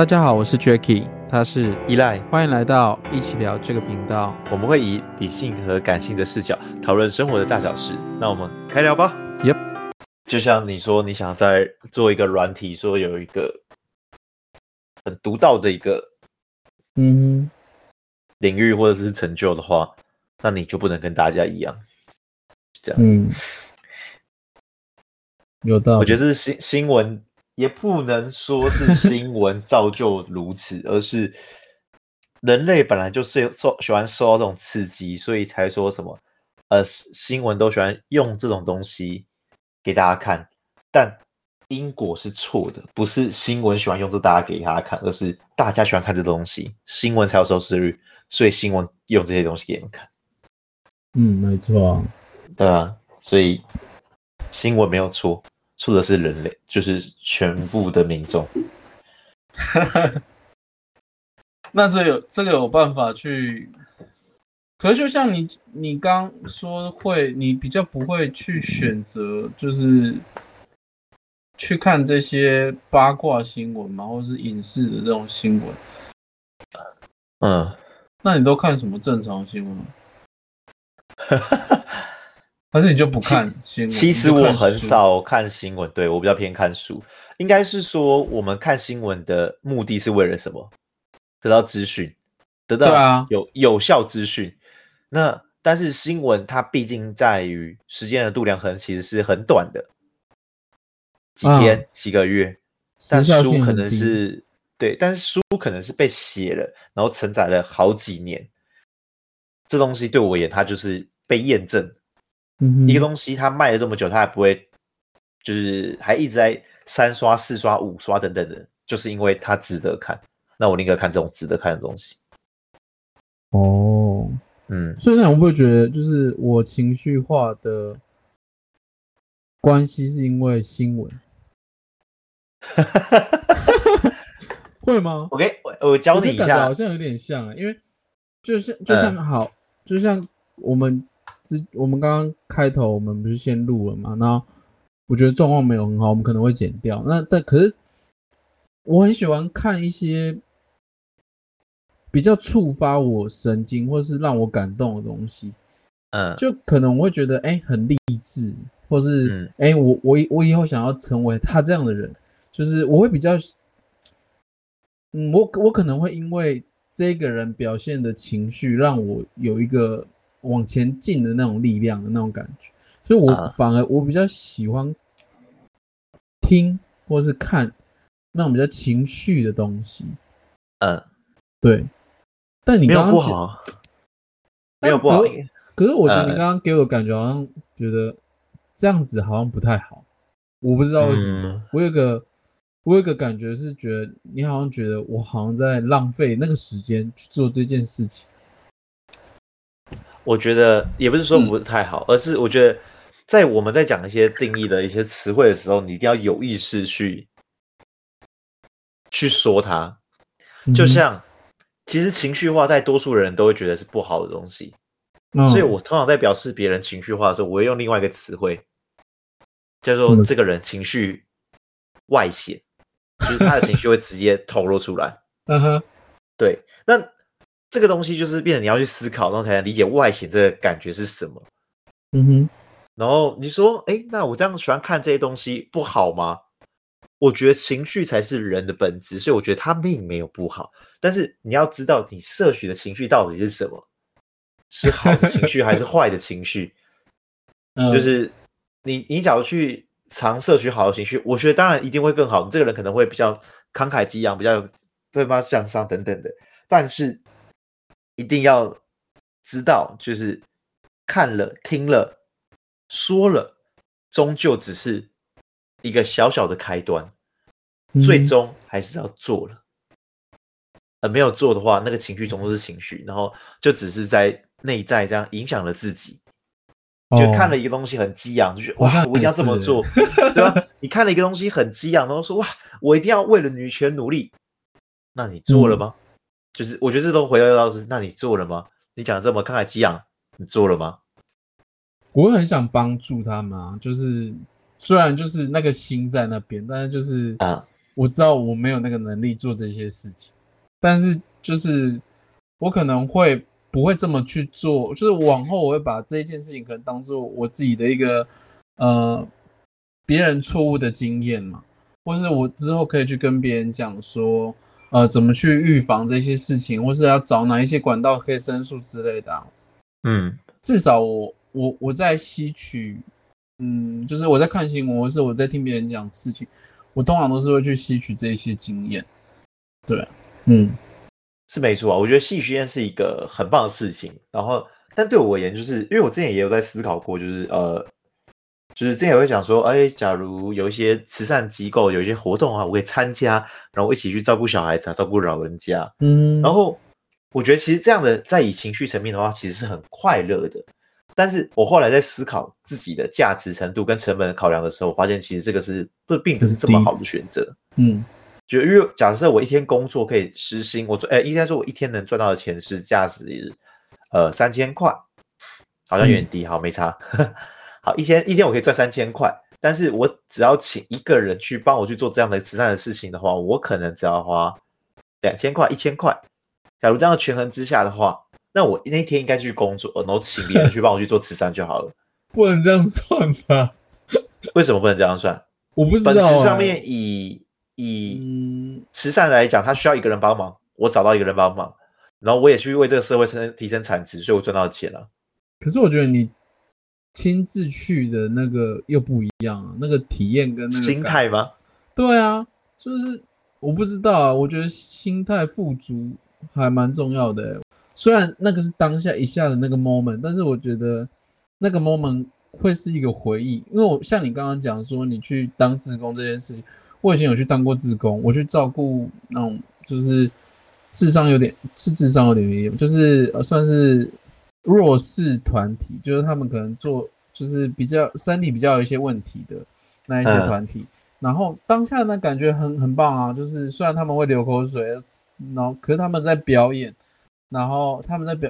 大家好，我是 Jacky，他是依赖，欢迎来到一起聊这个频道。我们会以理性和感性的视角讨论生活的大小事。那我们开聊吧。Yep，就像你说，你想在做一个软体，说有一个很独到的一个嗯领域或者是成就的话，那你就不能跟大家一样，这样。嗯，有道理。我觉得是新新闻。也不能说是新闻造就如此，而是人类本来就是受喜欢受到这种刺激，所以才说什么呃新闻都喜欢用这种东西给大家看。但因果是错的，不是新闻喜欢用这大家给大家看，而是大家喜欢看这东西，新闻才有收视率，所以新闻用这些东西给你们看。嗯，没错，对啊，所以新闻没有错。错的是人类，就是全部的民众。那这有这个有办法去？可是就像你你刚说会，你比较不会去选择，就是去看这些八卦新闻嘛，或是影视的这种新闻。嗯，那你都看什么正常新闻？还是你就不看新闻？其实我很少看新闻，对，我比较偏看书。应该是说，我们看新闻的目的是为了什么？得到资讯，得到有有效资讯。那但是新闻它毕竟在于时间的度量衡，其实是很短的，几天、几个月。但书可能是对，但是书可能是被写了，然后承载了好几年。这东西对我而言，它就是被验证。一个东西它卖了这么久，它还不会，就是还一直在三刷、四刷、五刷等等的，就是因为它值得看。那我宁可看这种值得看的东西。哦，嗯，所以那我会不会觉得，就是我情绪化的关系是因为新闻？会吗？？OK，我我教你一下，好像有点像啊，因为就是就像好，嗯、就像我们。我们刚刚开头，我们不是先录了嘛？那我觉得状况没有很好，我们可能会剪掉。那但可是我很喜欢看一些比较触发我神经或是让我感动的东西。嗯，就可能我会觉得哎、欸、很励志，或是哎、欸、我我我以后想要成为他这样的人，就是我会比较，嗯，我我可能会因为这个人表现的情绪让我有一个。往前进的那种力量的那种感觉，所以我反而我比较喜欢听或是看那种比较情绪的东西。嗯，对。但你刚刚没有不好，没有不好。可是我觉得你刚刚给我感觉好像觉得这样子好像不太好，我不知道为什么。我有个我有个感觉是觉得你好像觉得我好像在浪费那个时间去做这件事情。我觉得也不是说不是太好，嗯、而是我觉得在我们在讲一些定义的一些词汇的时候，你一定要有意识去去说它。就像其实情绪化，在多数人都会觉得是不好的东西，嗯、所以我通常在表示别人情绪化的时候，我会用另外一个词汇，叫做这个人情绪外显，就是他的情绪会直接透露出来。嗯哼，对，那。这个东西就是变成你要去思考，然后才能理解外形这个感觉是什么。嗯哼，然后你说，哎，那我这样喜欢看这些东西不好吗？我觉得情绪才是人的本质，所以我觉得它并没有不好。但是你要知道，你摄取的情绪到底是什么？是好的情绪还是坏的情绪？嗯，就是你你假如去常摄取好的情绪，我觉得当然一定会更好。你这个人可能会比较慷慨激昂，比较奋发向上等等的，但是。一定要知道，就是看了、听了、说了，终究只是一个小小的开端，最终还是要做了。而没有做的话，那个情绪终究是情绪，然后就只是在内在这样影响了自己。就看了一个东西很激昂，就觉得哇，我一定要这么做，对吧？你看了一个东西很激昂，然后说哇，我一定要为了女权努力，那你做了吗？就是我觉得这都回到到是，那你做了吗？你讲这么慷慨激昂，你做了吗？我很想帮助他们啊，就是虽然就是那个心在那边，但是就是啊，我知道我没有那个能力做这些事情，但是就是我可能会不会这么去做，就是往后我会把这一件事情可能当做我自己的一个呃别人错误的经验嘛，或是我之后可以去跟别人讲说，呃，怎么去预防这些事情，或是要找哪一些管道可以申诉之类的啊。嗯，至少我我我在吸取，嗯，就是我在看新闻，或是我在听别人讲事情。我通常都是会去吸取这些经验，对，嗯，是没错啊。我觉得吸取经验是一个很棒的事情。然后，但对我而言，就是因为我之前也有在思考过，就是呃，就是之前也会想说，哎，假如有一些慈善机构有一些活动啊，我可以参加，然后一起去照顾小孩子啊，照顾老人家，嗯，然后我觉得其实这样的在以情绪层面的话，其实是很快乐的。但是我后来在思考自己的价值程度跟成本的考量的时候，我发现其实这个是不并不是这么好的选择。嗯，就因为假设我一天工作可以时薪，我赚哎应该说我一天能赚到的钱是价值呃三千块，好像有点低，好没差。好，一天一天我可以赚三千块，但是我只要请一个人去帮我去做这样的慈善的事情的话，我可能只要花两千块、一千块。假如这样的权衡之下的话。那我那天应该去工作，然后请别人去帮我去做慈善就好了。不能这样算吧？为什么不能这样算？我不知道、欸。本质上面以以慈善来讲，他需要一个人帮忙，我找到一个人帮忙，然后我也去为这个社会生提升产值，所以我赚到钱了。可是我觉得你亲自去的那个又不一样啊，那个体验跟那个心态吗？对啊，就是我不知道啊，我觉得心态富足还蛮重要的、欸。虽然那个是当下一下的那个 moment，但是我觉得那个 moment 会是一个回忆，因为我像你刚刚讲说你去当志工这件事情，我以前有去当过志工，我去照顾那种就是智商有点是智商有点严，就是算是弱势团体，就是他们可能做就是比较身体比较有一些问题的那一些团体，然后当下呢感觉很很棒啊，就是虽然他们会流口水，然后可是他们在表演。然后他们在表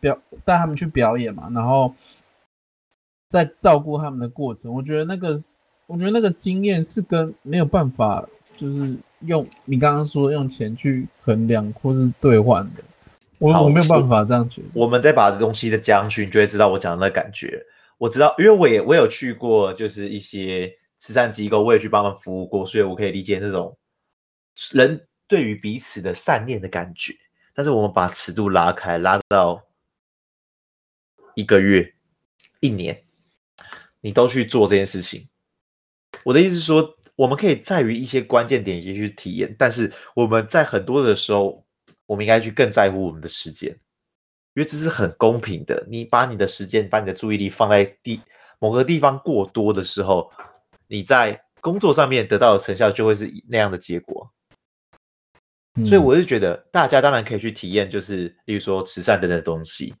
表带他们去表演嘛，然后在照顾他们的过程，我觉得那个，我觉得那个经验是跟没有办法，就是用你刚刚说用钱去衡量或是兑换的，我我没有办法这样觉得。我们再把这东西再加上去，你就会知道我讲的那感觉。我知道，因为我也我有去过，就是一些慈善机构，我也去帮他们服务过，所以我可以理解那种人对于彼此的善念的感觉。但是我们把尺度拉开，拉到一个月、一年，你都去做这件事情。我的意思是说，我们可以在于一些关键点也去体验，但是我们在很多的时候，我们应该去更在乎我们的时间，因为这是很公平的。你把你的时间、把你的注意力放在地某个地方过多的时候，你在工作上面得到的成效就会是那样的结果。所以我是觉得，大家当然可以去体验，就是例如说慈善等等的东西，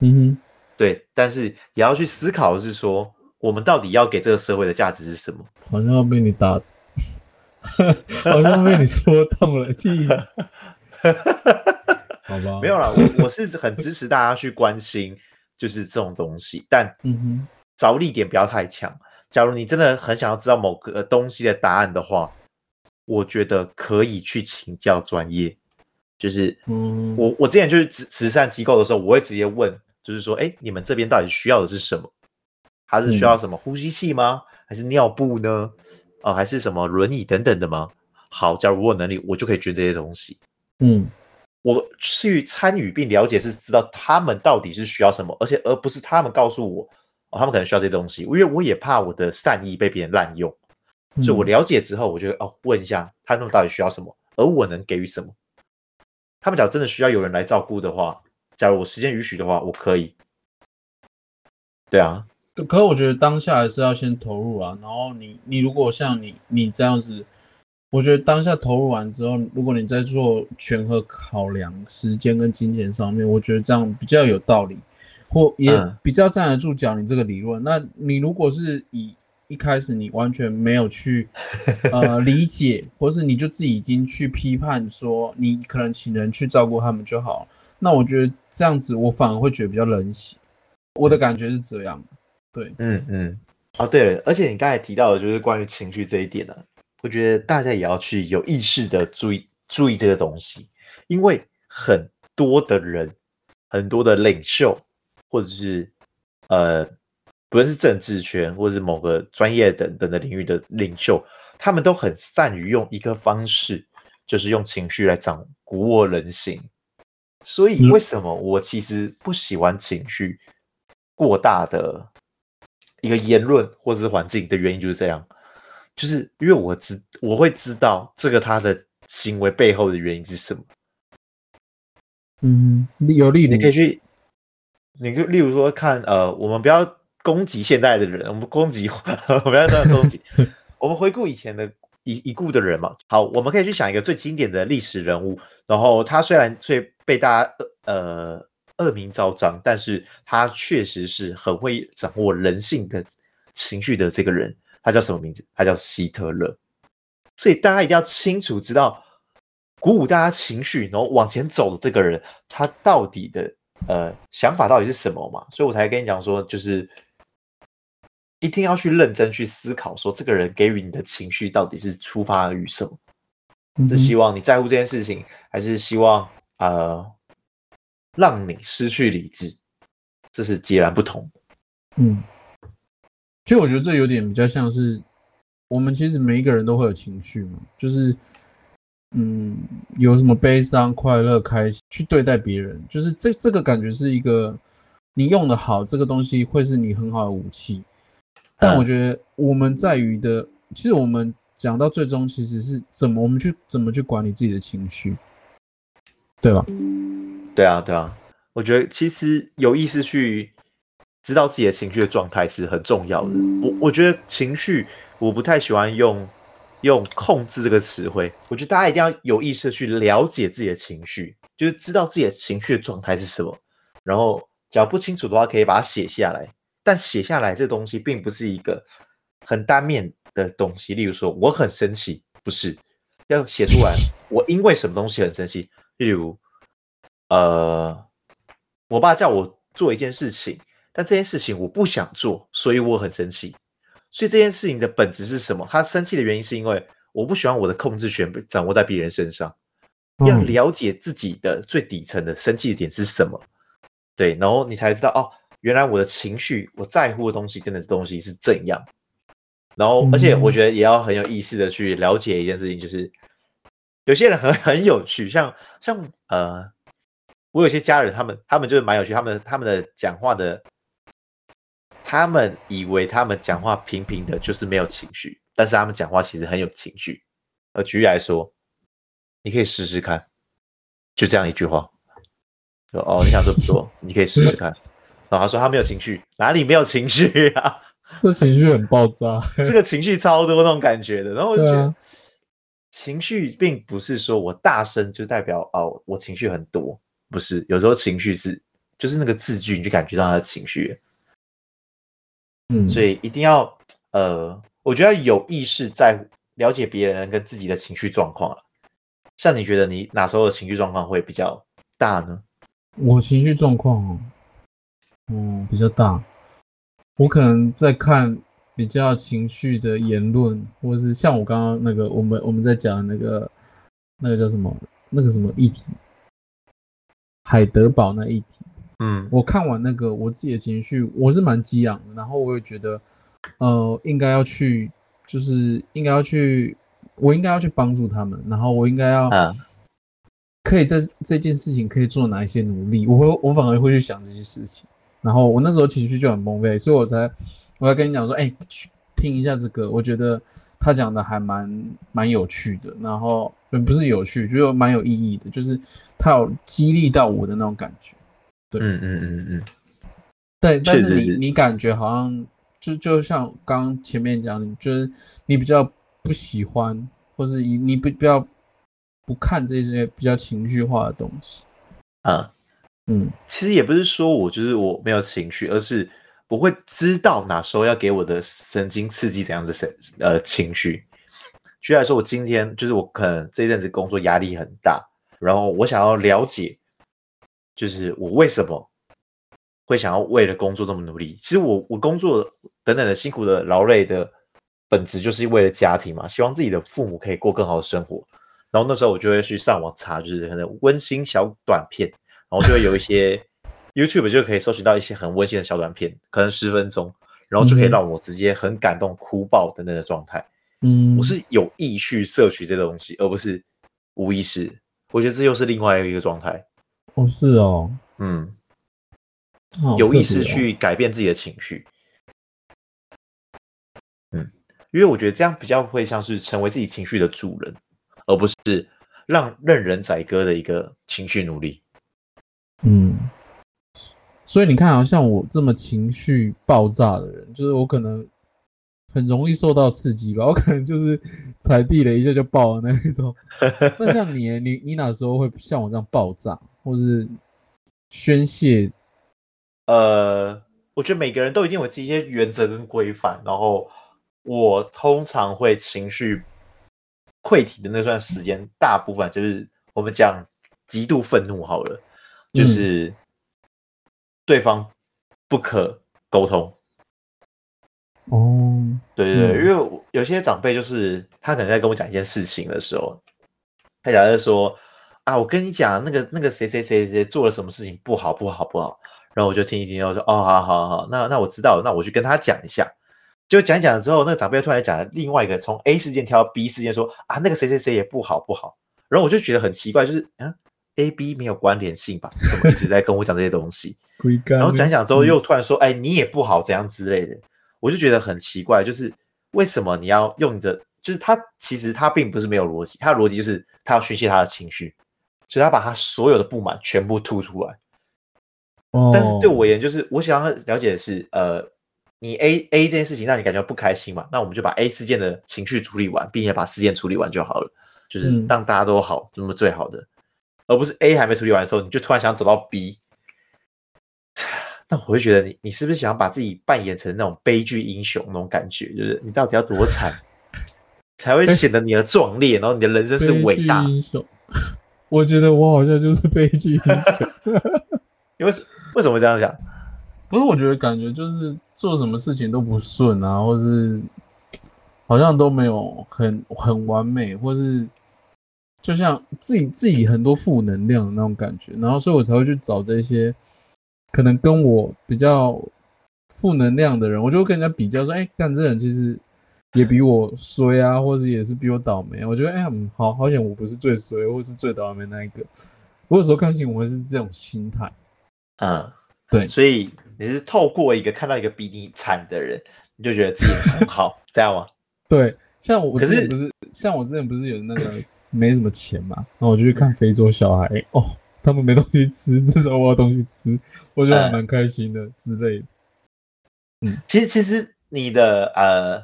嗯哼，对。但是也要去思考的是说，我们到底要给这个社会的价值是什么？好像要被你打，好像被你说痛了，气死。好吧，没有啦，我我是很支持大家去关心，就是这种东西，但着力点不要太强。假如你真的很想要知道某个东西的答案的话。我觉得可以去请教专业，就是，嗯，我我之前就是慈慈善机构的时候，我会直接问，就是说，哎，你们这边到底需要的是什么？还是需要什么呼吸器吗？还是尿布呢？哦，还是什么轮椅等等的吗？好，假如我有能力，我就可以捐这些东西。嗯，我去参与并了解，是知道他们到底是需要什么，而且而不是他们告诉我，哦，他们可能需要这些东西，因为我也怕我的善意被别人滥用。所以我了解之后，我就哦问一下他们到底需要什么，而我能给予什么。他们假如真的需要有人来照顾的话，假如我时间允许的话，我可以。对啊，可是我觉得当下还是要先投入啊。然后你你如果像你你这样子，我觉得当下投入完之后，如果你在做权衡考量时间跟金钱上面，我觉得这样比较有道理，或也比较站得住脚。你这个理论，嗯、那你如果是以一开始你完全没有去 呃理解，或是你就自己已经去批判说你可能请人去照顾他们就好，那我觉得这样子我反而会觉得比较冷血。我的感觉是这样，对，嗯嗯。哦，对了，而且你刚才提到的就是关于情绪这一点呢、啊，我觉得大家也要去有意识的注意注意这个东西，因为很多的人，很多的领袖，或者是呃，不论是政治圈，或者是某个专业等等的领域的领袖，他们都很善于用一个方式，就是用情绪来掌鼓舞人心。所以，为什么我其实不喜欢情绪过大的一个言论或者是环境的原因就是这样。就是因为我知我会知道这个他的行为背后的原因是什么。嗯，有利你可以去，你就例如说看呃，我们不要攻击现在的人，我们攻击 我不要这样攻击，我们回顾以前的已已故的人嘛。好，我们可以去想一个最经典的历史人物，然后他虽然最被大家呃恶名昭彰，但是他确实是很会掌握人性的情绪的这个人。他叫什么名字？他叫希特勒。所以大家一定要清楚知道，鼓舞大家情绪，然后往前走的这个人，他到底的呃想法到底是什么嘛？所以我才跟你讲说，就是一定要去认真去思考，说这个人给予你的情绪到底是出发于什么？是希望你在乎这件事情，还是希望呃让你失去理智？这是截然不同。嗯。其实我觉得这有点比较像是，我们其实每一个人都会有情绪嘛，就是，嗯，有什么悲伤、快乐、开心去对待别人，就是这这个感觉是一个你用的好，这个东西会是你很好的武器。但我觉得我们在于的，其实我们讲到最终，其实是怎么我们去怎么去管理自己的情绪，对吧？对啊，对啊，我觉得其实有意识去。知道自己的情绪的状态是很重要的。我我觉得情绪，我不太喜欢用用控制这个词汇。我觉得大家一定要有意识去了解自己的情绪，就是知道自己的情绪的状态是什么。然后，只要不清楚的话，可以把它写下来。但写下来这东西并不是一个很单面的东西。例如说，我很生气，不是要写出来。我因为什么东西很生气？例如，呃，我爸叫我做一件事情。但这件事情我不想做，所以我很生气。所以这件事情的本质是什么？他生气的原因是因为我不喜欢我的控制权被掌握在别人身上。要了解自己的最底层的生气的点是什么，对，然后你才知道哦，原来我的情绪，我在乎的东西，跟的东西是怎样。然后，而且我觉得也要很有意识的去了解一件事情，就是有些人很 很有趣，像像呃，我有些家人，他们他们就是蛮有趣，他们他们的讲话的。他们以为他们讲话平平的，就是没有情绪，但是他们讲话其实很有情绪。而举例来说，你可以试试看，就这样一句话，说 哦，你想这么多，你可以试试看。然后他说他没有情绪，哪里没有情绪啊？这情绪很爆炸，这个情绪超多那种感觉的。然后我就觉得，情绪并不是说我大声就代表哦，我情绪很多，不是。有时候情绪是就是那个字句，你就感觉到他的情绪。嗯，所以一定要，呃，我觉得要有意识在了解别人跟自己的情绪状况了。像你觉得你哪时候的情绪状况会比较大呢？我情绪状况，嗯，比较大。我可能在看比较情绪的言论，或是像我刚刚那个，我们我们在讲那个那个叫什么那个什么议题，海德堡那议题。嗯，我看完那个，我自己的情绪我是蛮激昂的，然后我也觉得，呃，应该要去，就是应该要去，我应该要去帮助他们，然后我应该要，可以在这件事情可以做哪一些努力，我会我反而会去想这些事情，然后我那时候情绪就很崩溃，所以我才我要跟你讲说，哎，去听一下这个，我觉得他讲的还蛮蛮有趣的，然后不是有趣，就蛮有意义的，就是他有激励到我的那种感觉。对，嗯嗯嗯嗯，对，但是你你感觉好像就就像刚前面讲，就是你比较不喜欢，或是你你不比较不看这些比较情绪化的东西。啊，嗯，其实也不是说我就是我没有情绪，而是我会知道哪时候要给我的神经刺激怎样的神呃情绪。举例来说，我今天就是我可能这一阵子工作压力很大，然后我想要了解。就是我为什么会想要为了工作这么努力？其实我我工作等等的辛苦的劳累的本质就是为了家庭嘛，希望自己的父母可以过更好的生活。然后那时候我就会去上网查，就是可能温馨小短片，然后就会有一些 YouTube 就可以搜寻到一些很温馨的小短片，可能十分钟，然后就可以让我直接很感动、哭爆等等的状态。嗯，我是有意去摄取这个东西，而不是无意识。我觉得这又是另外一个状态。哦，是哦，嗯，有意识去改变自己的情绪。嗯，因为我觉得这样比较会像是成为自己情绪的主人。而不是让任人宰割的一个情绪奴隶。嗯，所以你看，好像我这么情绪爆炸的人，就是我可能很容易受到刺激吧，我可能就是踩地雷一下就爆了那一种。那像你，你你哪时候会像我这样爆炸，或是宣泄？呃，我觉得每个人都一定有自己一些原则跟规范，然后我通常会情绪。溃体的那段时间，大部分就是我们讲极度愤怒好了，就是对方不可沟通。哦，对对对，因为有些长辈就是他可能在跟我讲一件事情的时候，他假设说啊，我跟你讲那个那个谁谁谁谁做了什么事情不好不好不好，然后我就听一听，然后说哦，好好好，那那我知道了，那我去跟他讲一下。就讲讲了之后，那个长辈突然讲了另外一个从 A 事件跳到 B 事件，说啊，那个谁谁谁也不好不好。然后我就觉得很奇怪，就是啊，A B 没有关联性吧？怎么一直在跟我讲这些东西？然后讲讲之后又突然说，哎，你也不好怎样之类的，我就觉得很奇怪，就是为什么你要用着？就是他其实他并不是没有逻辑，他的逻辑就是他要宣泄他的情绪，所以他把他所有的不满全部吐出来。哦，但是对我而言，就是我想要了解的是，呃。你 A A 这件事情让你感觉不开心嘛？那我们就把 A 事件的情绪处理完，并且把事件处理完就好了，就是让大家都好，这么最好的，而不是 A 还没处理完的时候，你就突然想走到 B。那我会觉得你你是不是想要把自己扮演成那种悲剧英雄那种感觉？就是你到底要多惨，才会显得你的壮烈，然后你的人生是伟大英雄？我觉得我好像就是悲剧英雄，因为为什么这样想？不是，我觉得感觉就是做什么事情都不顺啊，或是好像都没有很很完美，或是就像自己自己很多负能量的那种感觉，然后所以我才会去找这些可能跟我比较负能量的人，我就会跟人家比较说，哎，干这人其实也比我衰啊，或者也是比我倒霉。我觉得，哎，嗯，好好险，我不是最衰，或是最倒霉那一个。我有时候看新闻是这种心态，嗯，对，所以。你是透过一个看到一个比你惨的人，你就觉得自己很好，这样吗？对，像我可是不是，是像我之前不是有那个没什么钱嘛，然后我就去看非洲小孩，哦，他们没东西吃，至少我有东西吃，我觉得还蛮开心的、嗯、之类的。嗯，其实其实你的呃，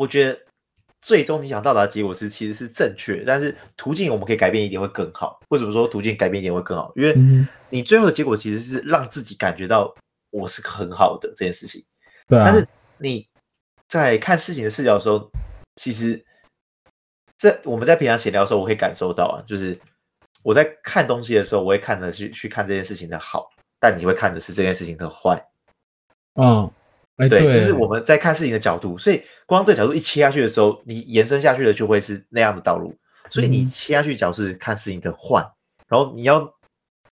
我觉得最终你想到达的结果是其实是正确，但是途径我们可以改变一点会更好。为什么说途径改变一点会更好？因为你最后的结果其实是让自己感觉到。我是很好的这件事情，对啊。但是你在看事情的视角的时候，其实，在我们在平常闲聊的时候，我可以感受到啊，就是我在看东西的时候，我会看的去去看这件事情的好，但你会看的是这件事情的坏。嗯，哎，对，这是我们在看事情的角度。所以，光这个角度一切下去的时候，你延伸下去的就会是那样的道路。所以，你切下去角是看事情的坏，然后你要。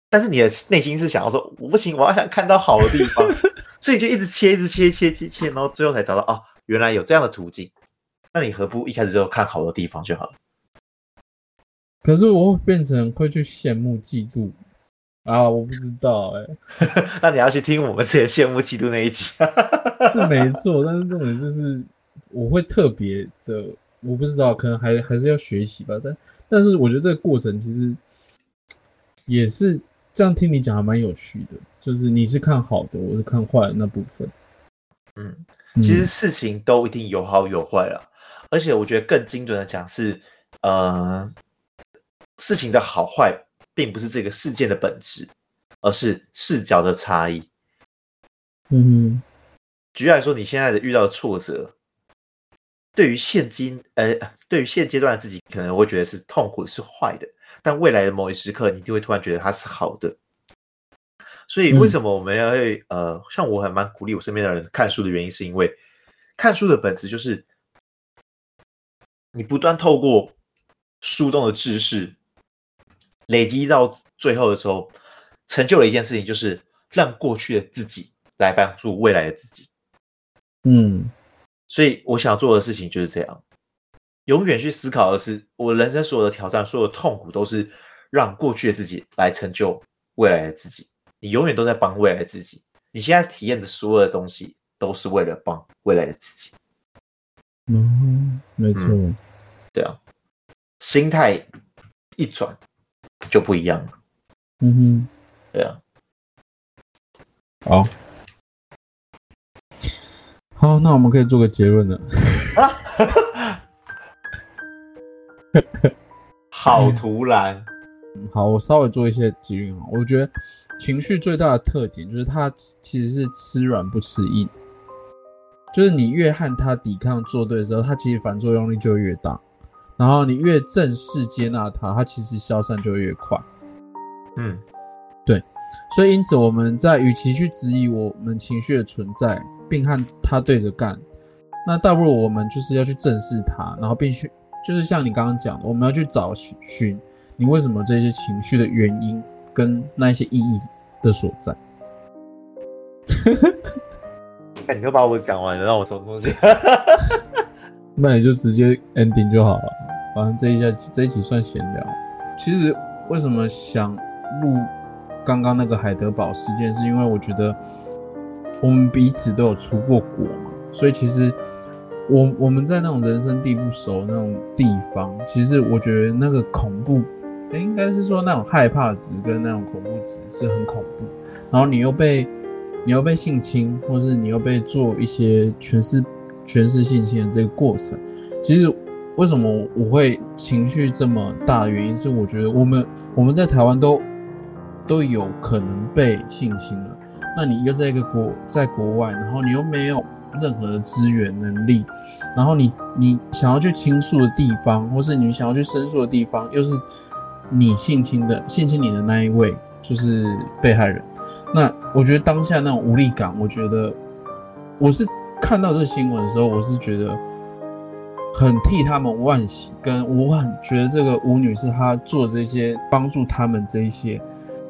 但是你的内心是想要说，我不行，我要想看到好的地方，所以就一直切，一直切，切切切，然后最后才找到哦，原来有这样的途径。那你何不一开始就看好的地方就好了？可是我会变成会去羡慕嫉妒啊，我不知道哎、欸。那你要去听我们之前羡慕嫉妒那一集，是没错。但是重点就是我会特别的，我不知道，可能还还是要学习吧。但但是我觉得这个过程其实也是。这样听你讲还蛮有趣的，就是你是看好的，我是看坏的那部分。嗯，其实事情都一定有好有坏啊，而且我觉得更精准的讲是，呃，事情的好坏并不是这个事件的本质，而是视角的差异。嗯，举例来说，你现在的遇到的挫折，对于现今，呃，对于现阶段的自己，可能会觉得是痛苦，是坏的。但未来的某一时刻，你就会突然觉得它是好的。所以，为什么我们要会、嗯、呃，像我还蛮鼓励我身边的人看书的原因，是因为看书的本质就是你不断透过书中的知识累积到最后的时候，成就了一件事情，就是让过去的自己来帮助未来的自己。嗯，所以我想要做的事情就是这样，永远去思考的是，我人生所有的挑战、所有的痛苦，都是让过去的自己来成就未来的自己。你永远都在帮未来的自己，你现在体验的所有的东西，都是为了帮未来的自己。嗯，没错，嗯，对啊，心态一转就不一样了。嗯哼，对啊，好，好，那我们可以做个结论了。好突然，好，我稍微做一些结论啊。我觉得情绪最大的特点就是它其实是吃软不吃硬。就是你越和它抵抗作对的时候，它其实反作用力就越大，然后你越正式接纳它，它其实消散就越快。嗯，对，所以因此我们在与其去质疑我们情绪的存在，并和它对着干，那倒不如我们就是要去正视它，然后并去就是像你刚刚讲的，我们要去找寻你为什么这些情绪的原因跟那些意义的所在。你就把我讲完了，让我什么东西？那你就直接 ending 就好了。反正这一下这一集算闲聊。其实为什么想录刚刚那个海德堡事件，是因为我觉得我们彼此都有出过国嘛，所以其实我我们在那种人生地不熟那种地方，其实我觉得那个恐怖，欸、应该是说那种害怕值跟那种恐怖值是很恐怖。然后你又被。你又被性侵，或是你又被做一些全是、权势性侵的这个过程，其实为什么我会情绪这么大的原因，是我觉得我们我们在台湾都都有可能被性侵了。那你又在一个国在国外，然后你又没有任何的资源能力，然后你你想要去倾诉的地方，或是你想要去申诉的地方，又是你性侵的性侵你的那一位就是被害人。那我觉得当下那种无力感，我觉得我是看到这新闻的时候，我是觉得很替他们惋惜，跟我很觉得这个吴女士她做这些帮助他们这一些，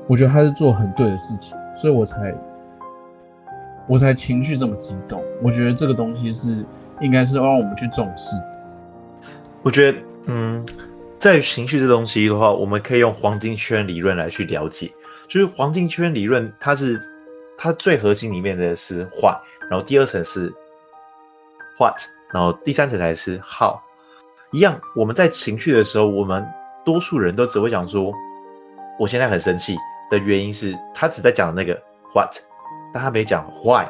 我觉得她是做很对的事情，所以我才我才情绪这么激动。我觉得这个东西是应该是让我们去重视。我觉得，嗯，在情绪这东西的话，我们可以用黄金圈理论来去了解。就是黄金圈理论，它是它最核心里面的是坏然后第二层是 what，然后第三层才是 how。一样，我们在情绪的时候，我们多数人都只会讲说，我现在很生气的原因是他只在讲那个 what，但他没讲 why。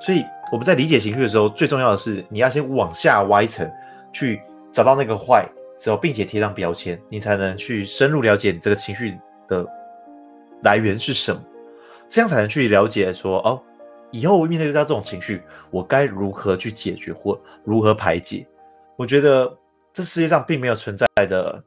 所以我们在理解情绪的时候，最重要的是你要先往下挖一层，去找到那个 why 之后，并且贴上标签，你才能去深入了解你这个情绪的。来源是什么？这样才能去了解说哦，以后我面对到这种情绪，我该如何去解决或如何排解？我觉得这世界上并没有存在的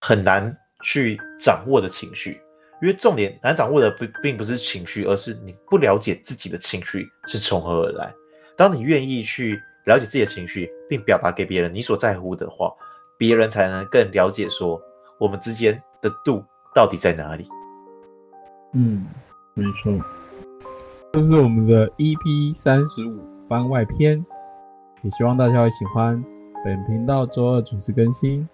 很难去掌握的情绪，因为重点难掌握的不并不是情绪，而是你不了解自己的情绪是从何而来。当你愿意去了解自己的情绪，并表达给别人你所在乎的话，别人才能更了解说我们之间的度到底在哪里。嗯，没错，这是我们的 EP 三十五番外篇，也希望大家会喜欢。本频道周二准时更新。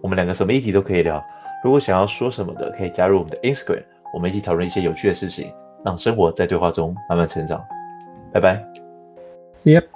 我们两个什么议题都可以聊，如果想要说什么的，可以加入我们的 Instagram，我们一起讨论一些有趣的事情，让生活在对话中慢慢成长。拜拜，See you。